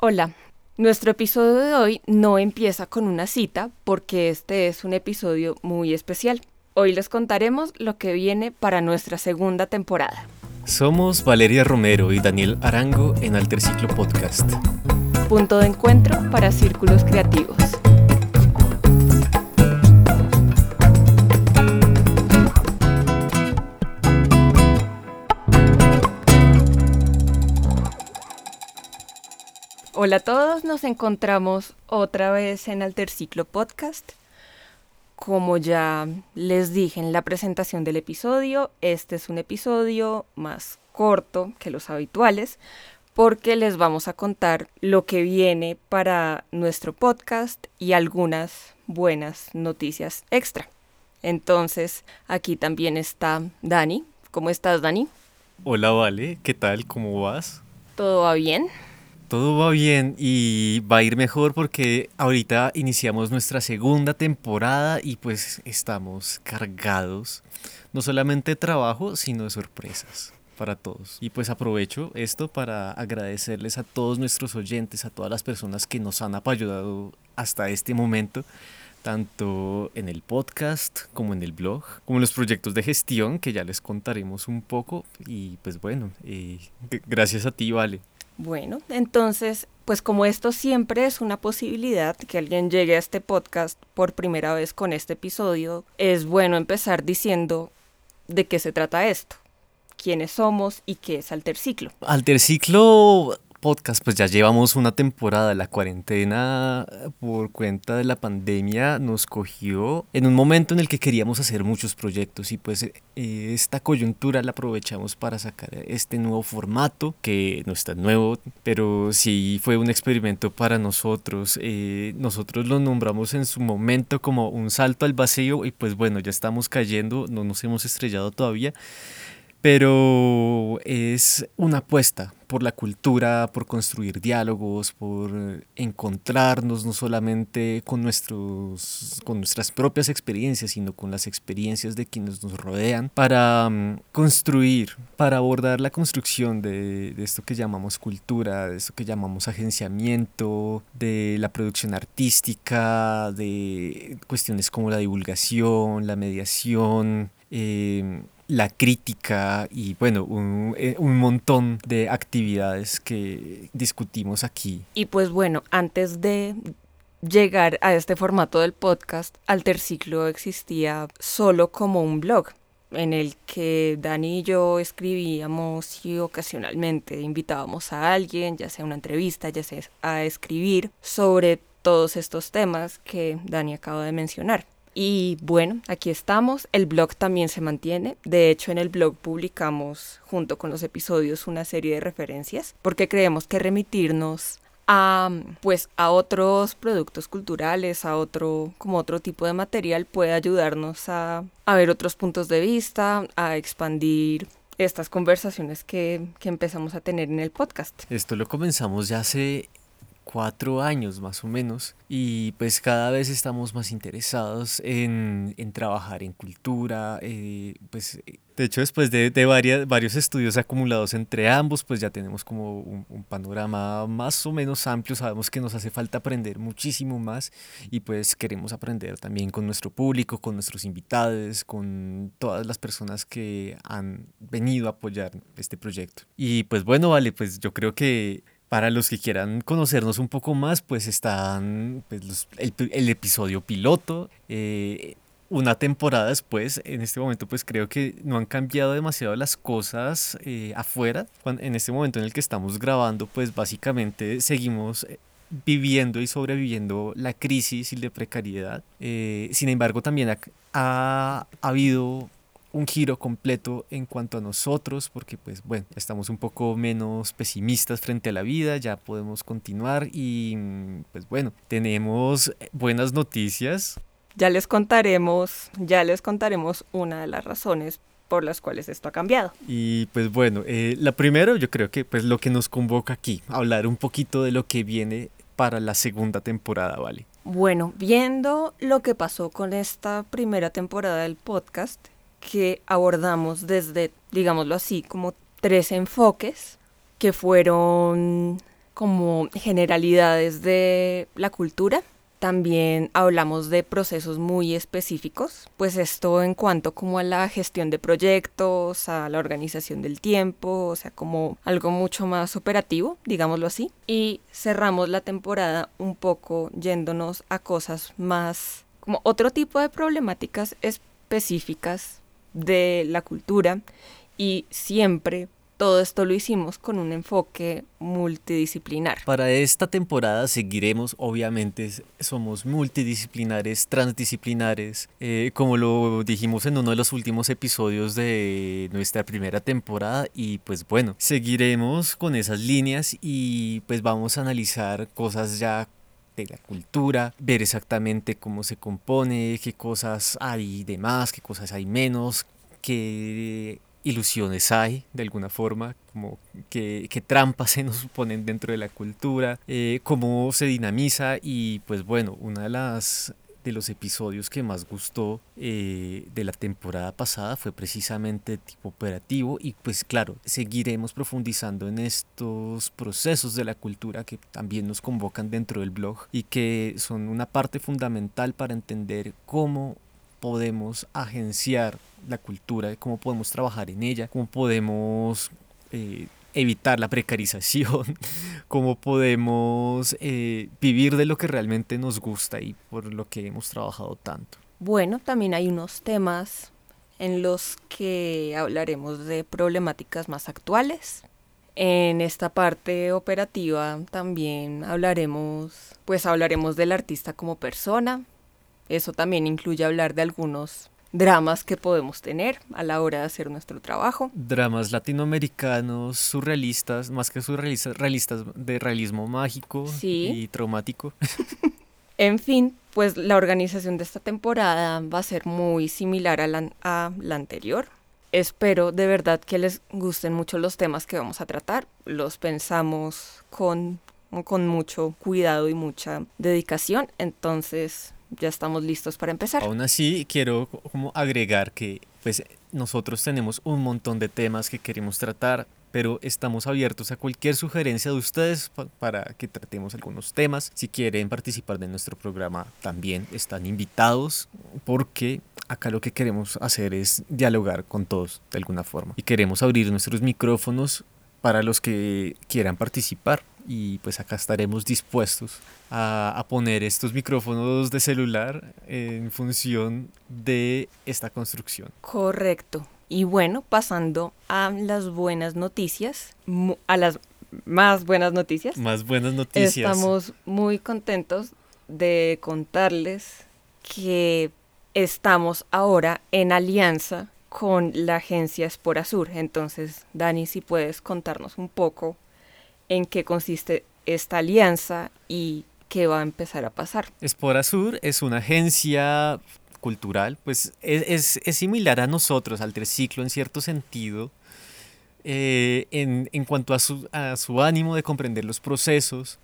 Hola, nuestro episodio de hoy no empieza con una cita porque este es un episodio muy especial. Hoy les contaremos lo que viene para nuestra segunda temporada. Somos Valeria Romero y Daniel Arango en Alterciclo Podcast. Punto de encuentro para círculos creativos. Hola a todos, nos encontramos otra vez en Alterciclo Podcast. Como ya les dije en la presentación del episodio, este es un episodio más corto que los habituales porque les vamos a contar lo que viene para nuestro podcast y algunas buenas noticias extra. Entonces, aquí también está Dani. ¿Cómo estás, Dani? Hola, Vale, ¿qué tal? ¿Cómo vas? ¿Todo va bien? Todo va bien y va a ir mejor porque ahorita iniciamos nuestra segunda temporada y pues estamos cargados no solamente de trabajo, sino de sorpresas para todos. Y pues aprovecho esto para agradecerles a todos nuestros oyentes, a todas las personas que nos han apoyado hasta este momento, tanto en el podcast como en el blog, como en los proyectos de gestión que ya les contaremos un poco. Y pues bueno, eh, gracias a ti, Vale. Bueno, entonces, pues como esto siempre es una posibilidad que alguien llegue a este podcast por primera vez con este episodio, es bueno empezar diciendo de qué se trata esto, quiénes somos y qué es Alterciclo. Alterciclo podcast, pues ya llevamos una temporada. La cuarentena por cuenta de la pandemia nos cogió en un momento en el que queríamos hacer muchos proyectos y pues eh, esta coyuntura la aprovechamos para sacar este nuevo formato que no está nuevo, pero sí fue un experimento para nosotros. Eh, nosotros lo nombramos en su momento como un salto al vacío y pues bueno, ya estamos cayendo, no nos hemos estrellado todavía pero es una apuesta por la cultura, por construir diálogos, por encontrarnos no solamente con, nuestros, con nuestras propias experiencias, sino con las experiencias de quienes nos rodean, para mm, construir, para abordar la construcción de, de esto que llamamos cultura, de esto que llamamos agenciamiento, de la producción artística, de cuestiones como la divulgación, la mediación. Eh, la crítica y bueno, eh, un, montón de actividades que discutimos aquí. Y pues bueno, antes de llegar a este formato del podcast, Alterciclo existía solo como un blog en el que Dani y yo escribíamos y ocasionalmente invitábamos a alguien, ya sea una entrevista, ya sea a escribir sobre todos estos temas que Dani acaba de mencionar. Y bueno, aquí estamos. El blog también se mantiene. De hecho, en el blog publicamos junto con los episodios una serie de referencias porque creemos que remitirnos a pues a otros productos culturales, a otro como otro tipo de material puede ayudarnos a, a ver otros puntos de vista, a expandir estas conversaciones que, que empezamos a tener en el podcast. Esto lo comenzamos ya hace cuatro años más o menos y pues cada vez estamos más interesados en, en trabajar en cultura, eh, pues de hecho después de, de varias, varios estudios acumulados entre ambos pues ya tenemos como un, un, panorama más o menos amplio, sabemos que nos hace falta aprender muchísimo más y pues queremos aprender también con nuestro público, con nuestros invitados, con todas las personas que han venido a apoyar este proyecto. Y pues bueno, vale, pues yo creo que para los que quieran conocernos un poco más, pues están pues, el, el, episodio piloto. Eh, una temporada después, en este momento pues creo que no han cambiado demasiado las cosas eh, afuera. en este momento en el que estamos grabando, pues básicamente seguimos eh, viviendo y sobreviviendo la crisis y la precariedad. Eh, sin embargo, también ha, ha, ha habido un giro completo en cuanto a nosotros, porque pues bueno, estamos un poco menos pesimistas frente a la vida, ya podemos continuar y pues bueno, tenemos buenas noticias. Ya les contaremos, ya les contaremos una de las razones por las cuales esto ha cambiado. Y pues bueno, eh, la primera yo creo que pues lo que nos convoca aquí, hablar un poquito de lo que viene para la segunda temporada, ¿vale? Bueno, viendo lo que pasó con esta primera temporada del podcast, que abordamos desde, digámoslo así, como tres enfoques que fueron como generalidades de la cultura. También hablamos de procesos muy específicos, pues esto en cuanto como a la gestión de proyectos, a la organización del tiempo, o sea, como algo mucho más operativo, digámoslo así. Y cerramos la temporada un poco yéndonos a cosas más como otro tipo de problemáticas específicas de la cultura y siempre todo esto lo hicimos con un enfoque multidisciplinar. Para esta temporada seguiremos, obviamente, somos multidisciplinares, transdisciplinares, eh, como lo dijimos en uno de los últimos episodios de nuestra primera temporada y pues bueno, seguiremos con esas líneas y pues vamos a analizar cosas ya de la cultura, ver exactamente cómo se compone, qué cosas hay de más, qué cosas hay menos, qué ilusiones hay, de alguna forma, como qué, trampas se nos ponen dentro de la cultura, eh, cómo se dinamiza y pues bueno, una de las de los episodios que más gustó eh, de la temporada pasada fue precisamente tipo operativo y pues claro, seguiremos profundizando en estos procesos de la cultura que también nos convocan dentro del blog y que son una parte fundamental para entender cómo podemos agenciar la cultura, cómo podemos trabajar en ella, cómo podemos eh, evitar la precarización, cómo podemos eh, vivir de lo que realmente nos gusta y por lo que hemos trabajado tanto. Bueno, también hay unos temas en los que hablaremos de problemáticas más actuales. En esta parte operativa también hablaremos, pues hablaremos del artista como persona, eso también incluye hablar de algunos dramas que podemos tener a la hora de hacer nuestro trabajo. Dramas latinoamericanos, surrealistas, más que surrealistas, realistas de realismo mágico y traumático. en fin, pues la organización de esta temporada va a ser muy similar a la, a la anterior. Espero de verdad que les gusten mucho los temas que vamos a tratar. Los pensamos con, con mucho cuidado y mucha dedicación. Entonces, ya estamos listos para empezar. Aún así, quiero como agregar que pues nosotros tenemos un montón de temas que queremos tratar, pero estamos abiertos a cualquier sugerencia de ustedes para que tratemos algunos temas. Si quieren participar de nuestro programa, también están invitados porque acá lo que queremos hacer es dialogar con todos de alguna forma y queremos abrir nuestros micrófonos para los que quieran participar y pues acá estaremos dispuestos a, poner estos micrófonos de celular en función de esta construcción. Correcto. Y bueno, pasando a las buenas noticias, a las más buenas noticias. Más buenas noticias. Estamos muy contentos de contarles que estamos ahora en alianza con la agencia Espora Sur. Entonces, Dani, si puedes contarnos un poco en qué consiste esta alianza y qué va a empezar a pasar. Espora Sur es una agencia cultural, pues es, similar a nosotros, al Triciclo en cierto sentido, eh, en, en, cuanto a su, a su ánimo de comprender los procesos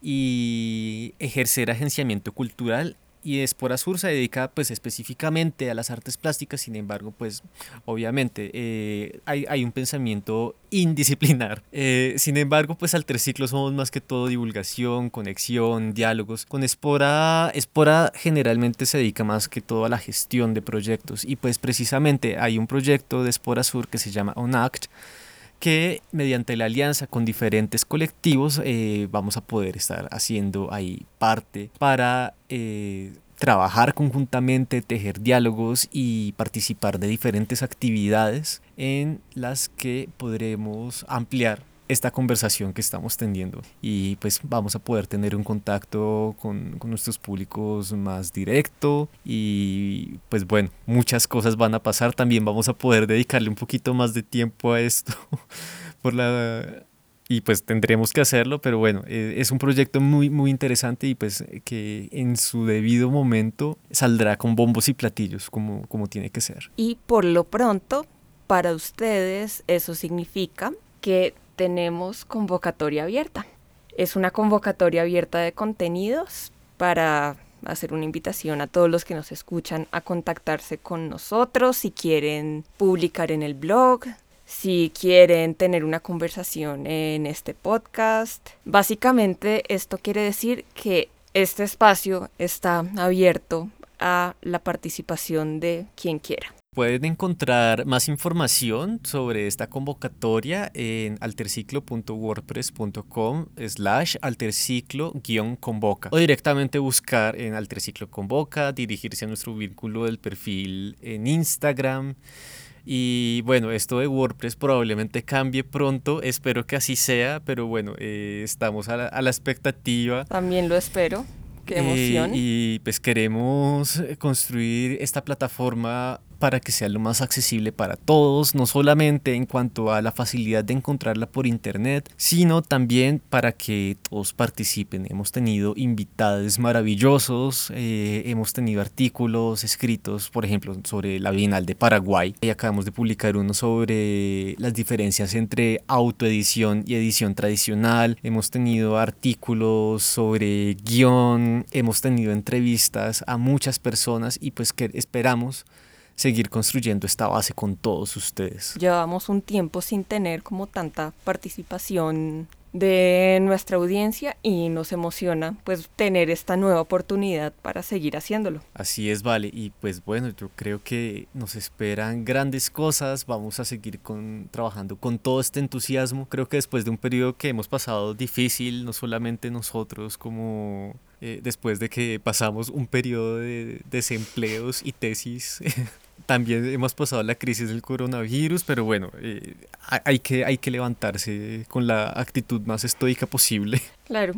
y ejercer agenciamiento cultural y Espora Sur se dedica pues específicamente a las artes plásticas, sin embargo pues obviamente eh, hay, hay, un pensamiento indisciplinar. Eh, sin embargo pues al Triciclo somos más que todo divulgación, conexión, diálogos. Con Espora, Espora generalmente se dedica más que todo a la gestión de proyectos y pues precisamente hay un proyecto de Espora Sur que se llama ONACT que mediante la alianza con diferentes colectivos eh, vamos a poder estar haciendo ahí parte para eh, trabajar conjuntamente, tejer diálogos y participar de diferentes actividades en las que podremos ampliar esta conversación que estamos teniendo y pues vamos a poder tener un contacto con, con, nuestros públicos más directo y pues bueno, muchas cosas van a pasar, también vamos a poder dedicarle un poquito más de tiempo a esto por la y pues tendremos que hacerlo, pero bueno, eh, es un proyecto muy muy interesante y pues que en su debido momento saldrá con bombos y platillos como, como tiene que ser. Y por lo pronto, para ustedes eso significa que tenemos convocatoria abierta. Es una convocatoria abierta de contenidos para hacer una invitación a todos los que nos escuchan a contactarse con nosotros si quieren publicar en el blog, si quieren tener una conversación en este podcast. Básicamente esto quiere decir que este espacio está abierto a la participación de quien quiera. Pueden encontrar más información sobre esta convocatoria en alterciclo.wordpress.com slash alterciclo-convoca o directamente buscar en Alterciclo Convoca, dirigirse a nuestro vínculo del perfil en Instagram. Y bueno, esto de WordPress probablemente cambie pronto, espero que así sea, pero bueno, eh, estamos a la expectativa. También lo espero. Qué emoción. Eh, y pues queremos construir esta plataforma para que sea lo más accesible para todos, no solamente en cuanto a la facilidad de encontrarla por internet, sino también para que todos participen. Hemos tenido invitados maravillosos, eh, hemos tenido artículos escritos, por ejemplo, sobre la Bienal de Paraguay, y acabamos de publicar uno sobre las diferencias entre autoedición y edición tradicional, hemos tenido artículos sobre guion, hemos tenido entrevistas a muchas personas y pues que esperamos seguir construyendo esta base con todos ustedes. Llevamos un tiempo sin tener como tanta participación de nuestra audiencia y nos emociona pues tener esta nueva oportunidad para seguir haciéndolo. Así es, vale, y pues bueno, yo creo que nos esperan grandes cosas, vamos a seguir con, trabajando con todo este entusiasmo, creo que después de un periodo que hemos pasado difícil, no solamente nosotros como eh, después de que pasamos un periodo de desempleos y tesis también hemos pasado la crisis del coronavirus, pero bueno, eh, hay, que, hay que levantarse con la actitud más estoica posible. Claro,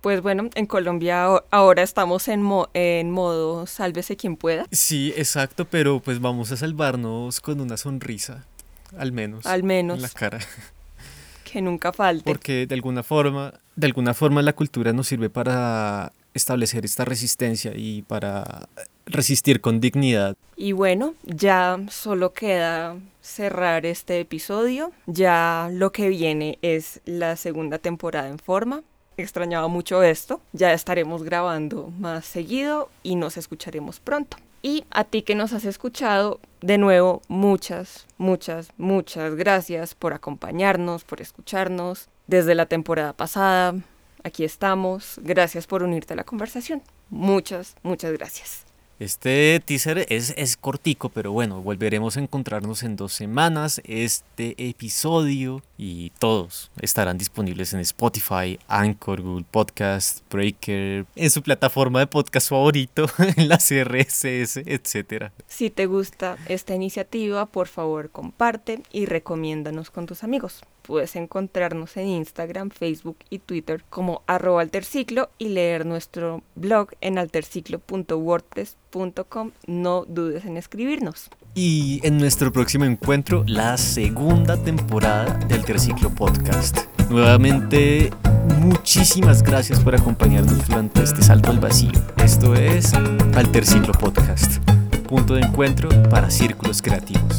pues bueno, en Colombia ahora estamos en, en modo sálvese quien pueda. Sí, exacto, pero pues vamos a salvarnos con una sonrisa, al menos. Al menos. En la cara. Que nunca falte. Porque de alguna forma, de alguna forma la cultura nos sirve para establecer esta resistencia y para resistir con dignidad. Y bueno, ya solo queda cerrar este episodio. Ya lo que viene es la segunda temporada en forma. Extrañaba mucho esto. Ya estaremos grabando más seguido y nos escucharemos pronto. Y a ti que nos has escuchado, de nuevo, muchas, muchas, muchas gracias por acompañarnos, por escucharnos desde la temporada pasada, aquí estamos. Gracias por unirte a la conversación. Muchas, muchas gracias. Este teaser es, es cortico, pero bueno, volveremos a encontrarnos en dos semanas. Este episodio y todos estarán disponibles en Spotify, Anchor, Google Podcast, Breaker, en su plataforma de podcast favorito, en la CRSS, etc. Si te gusta esta iniciativa, por favor comparte y recomiéndanos con tus amigos. Puedes encontrarnos en Instagram, Facebook y Twitter como arroba alterciclo y leer nuestro blog en alterciclo.wordpress.com. No dudes en escribirnos. Y en nuestro próximo encuentro, la segunda temporada de Alterciclo Podcast. Nuevamente, muchísimas gracias por acompañarnos durante este salto al vacío. Esto es Alterciclo Podcast, punto de encuentro para círculos creativos.